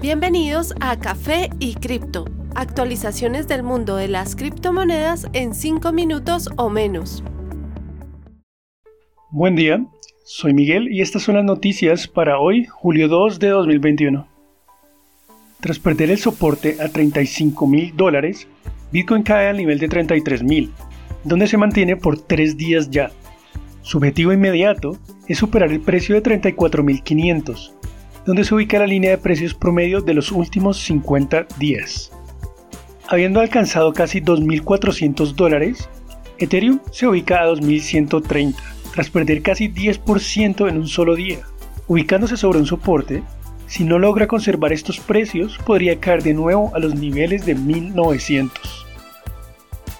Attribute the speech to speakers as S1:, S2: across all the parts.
S1: Bienvenidos a Café y Cripto, actualizaciones del mundo de las criptomonedas en 5 minutos o menos.
S2: Buen día, soy Miguel y estas son las noticias para hoy, julio 2 de 2021. Tras perder el soporte a 35 mil dólares, Bitcoin cae al nivel de 33 mil, donde se mantiene por tres días ya. Su objetivo inmediato es superar el precio de 34.500, donde se ubica la línea de precios promedio de los últimos 50 días. Habiendo alcanzado casi 2.400 dólares, Ethereum se ubica a 2.130, tras perder casi 10% en un solo día. Ubicándose sobre un soporte, si no logra conservar estos precios, podría caer de nuevo a los niveles de 1.900.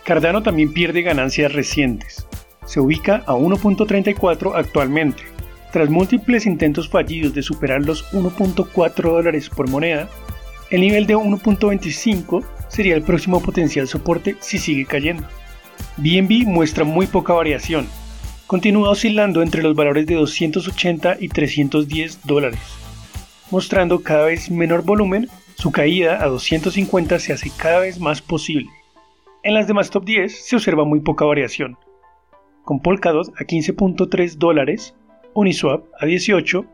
S2: Cardano también pierde ganancias recientes. Se ubica a 1.34 actualmente, tras múltiples intentos fallidos de superar los 1.4 dólares por moneda, el nivel de 1.25 sería el próximo potencial soporte si sigue cayendo. BNB muestra muy poca variación, continúa oscilando entre los valores de 280 y 310 dólares. Mostrando cada vez menor volumen, su caída a 250 se hace cada vez más posible. En las demás top 10 se observa muy poca variación, con Polkadot a 15.3 dólares, Uniswap a 18,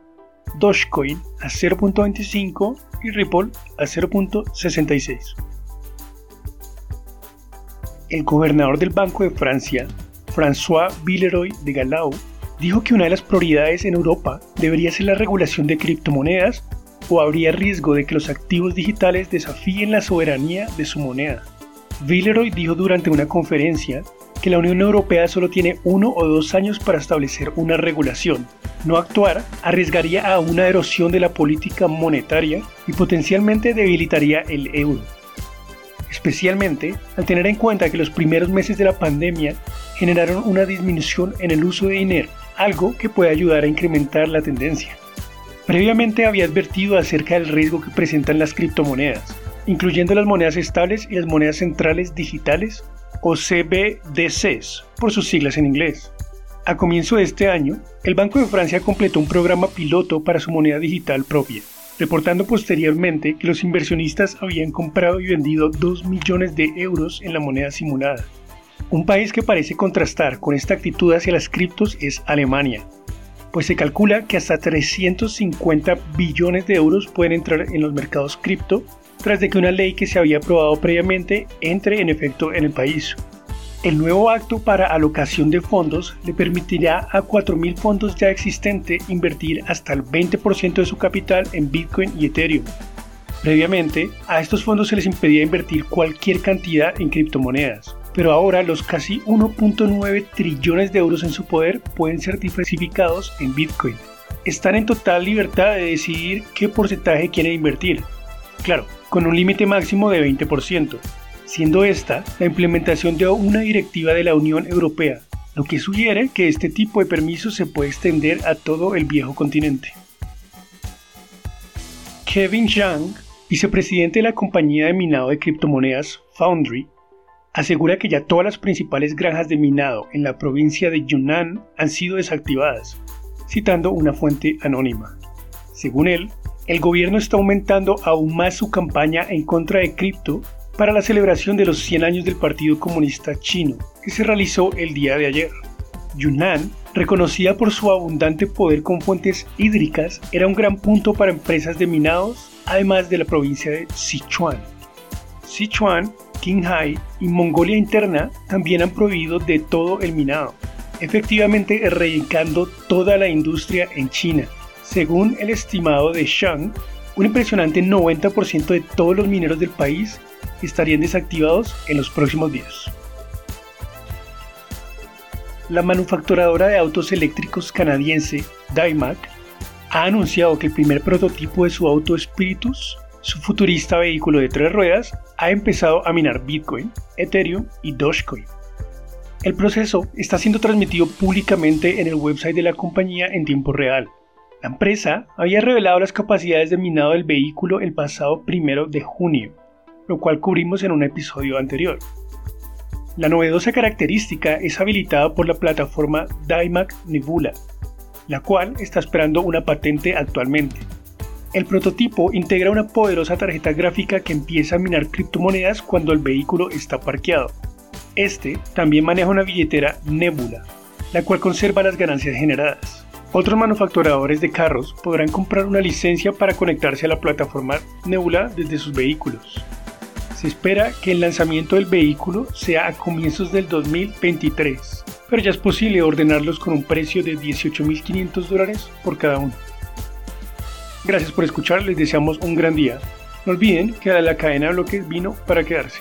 S2: Dogecoin a 0.25 y Ripple a 0.66. El gobernador del Banco de Francia, François Villeroy de Galau, dijo que una de las prioridades en Europa debería ser la regulación de criptomonedas o habría riesgo de que los activos digitales desafíen la soberanía de su moneda. Villeroy dijo durante una conferencia que la Unión Europea solo tiene uno o dos años para establecer una regulación. No actuar arriesgaría a una erosión de la política monetaria y potencialmente debilitaría el euro. Especialmente al tener en cuenta que los primeros meses de la pandemia generaron una disminución en el uso de dinero, algo que puede ayudar a incrementar la tendencia. Previamente había advertido acerca del riesgo que presentan las criptomonedas, incluyendo las monedas estables y las monedas centrales digitales o CBDCs por sus siglas en inglés. A comienzo de este año, el Banco de Francia completó un programa piloto para su moneda digital propia, reportando posteriormente que los inversionistas habían comprado y vendido 2 millones de euros en la moneda simulada. Un país que parece contrastar con esta actitud hacia las criptos es Alemania, pues se calcula que hasta 350 billones de euros pueden entrar en los mercados cripto tras de que una ley que se había aprobado previamente entre en efecto en el país. El nuevo acto para alocación de fondos le permitirá a 4.000 fondos ya existentes invertir hasta el 20% de su capital en Bitcoin y Ethereum. Previamente, a estos fondos se les impedía invertir cualquier cantidad en criptomonedas, pero ahora los casi 1.9 trillones de euros en su poder pueden ser diversificados en Bitcoin. Están en total libertad de decidir qué porcentaje quieren invertir. Claro, con un límite máximo de 20%, siendo esta la implementación de una directiva de la Unión Europea, lo que sugiere que este tipo de permisos se puede extender a todo el viejo continente. Kevin Zhang, vicepresidente de la compañía de minado de criptomonedas Foundry, asegura que ya todas las principales granjas de minado en la provincia de Yunnan han sido desactivadas, citando una fuente anónima. Según él, el gobierno está aumentando aún más su campaña en contra de cripto para la celebración de los 100 años del Partido Comunista Chino, que se realizó el día de ayer. Yunnan, reconocida por su abundante poder con fuentes hídricas, era un gran punto para empresas de minados, además de la provincia de Sichuan. Sichuan, Qinghai y Mongolia Interna también han prohibido de todo el minado, efectivamente erradicando toda la industria en China, según el estimado de Shang, un impresionante 90% de todos los mineros del país estarían desactivados en los próximos días. La manufacturadora de autos eléctricos canadiense Daimac ha anunciado que el primer prototipo de su auto Spiritus, su futurista vehículo de tres ruedas, ha empezado a minar Bitcoin, Ethereum y Dogecoin. El proceso está siendo transmitido públicamente en el website de la compañía en tiempo real, la empresa había revelado las capacidades de minado del vehículo el pasado primero de junio, lo cual cubrimos en un episodio anterior. La novedosa característica es habilitada por la plataforma Dymac Nebula, la cual está esperando una patente actualmente. El prototipo integra una poderosa tarjeta gráfica que empieza a minar criptomonedas cuando el vehículo está parqueado. Este también maneja una billetera Nebula, la cual conserva las ganancias generadas. Otros manufacturadores de carros podrán comprar una licencia para conectarse a la plataforma Nebula desde sus vehículos. Se espera que el lanzamiento del vehículo sea a comienzos del 2023, pero ya es posible ordenarlos con un precio de 18.500 dólares por cada uno. Gracias por escuchar, les deseamos un gran día. No olviden que la cadena de bloques vino para quedarse.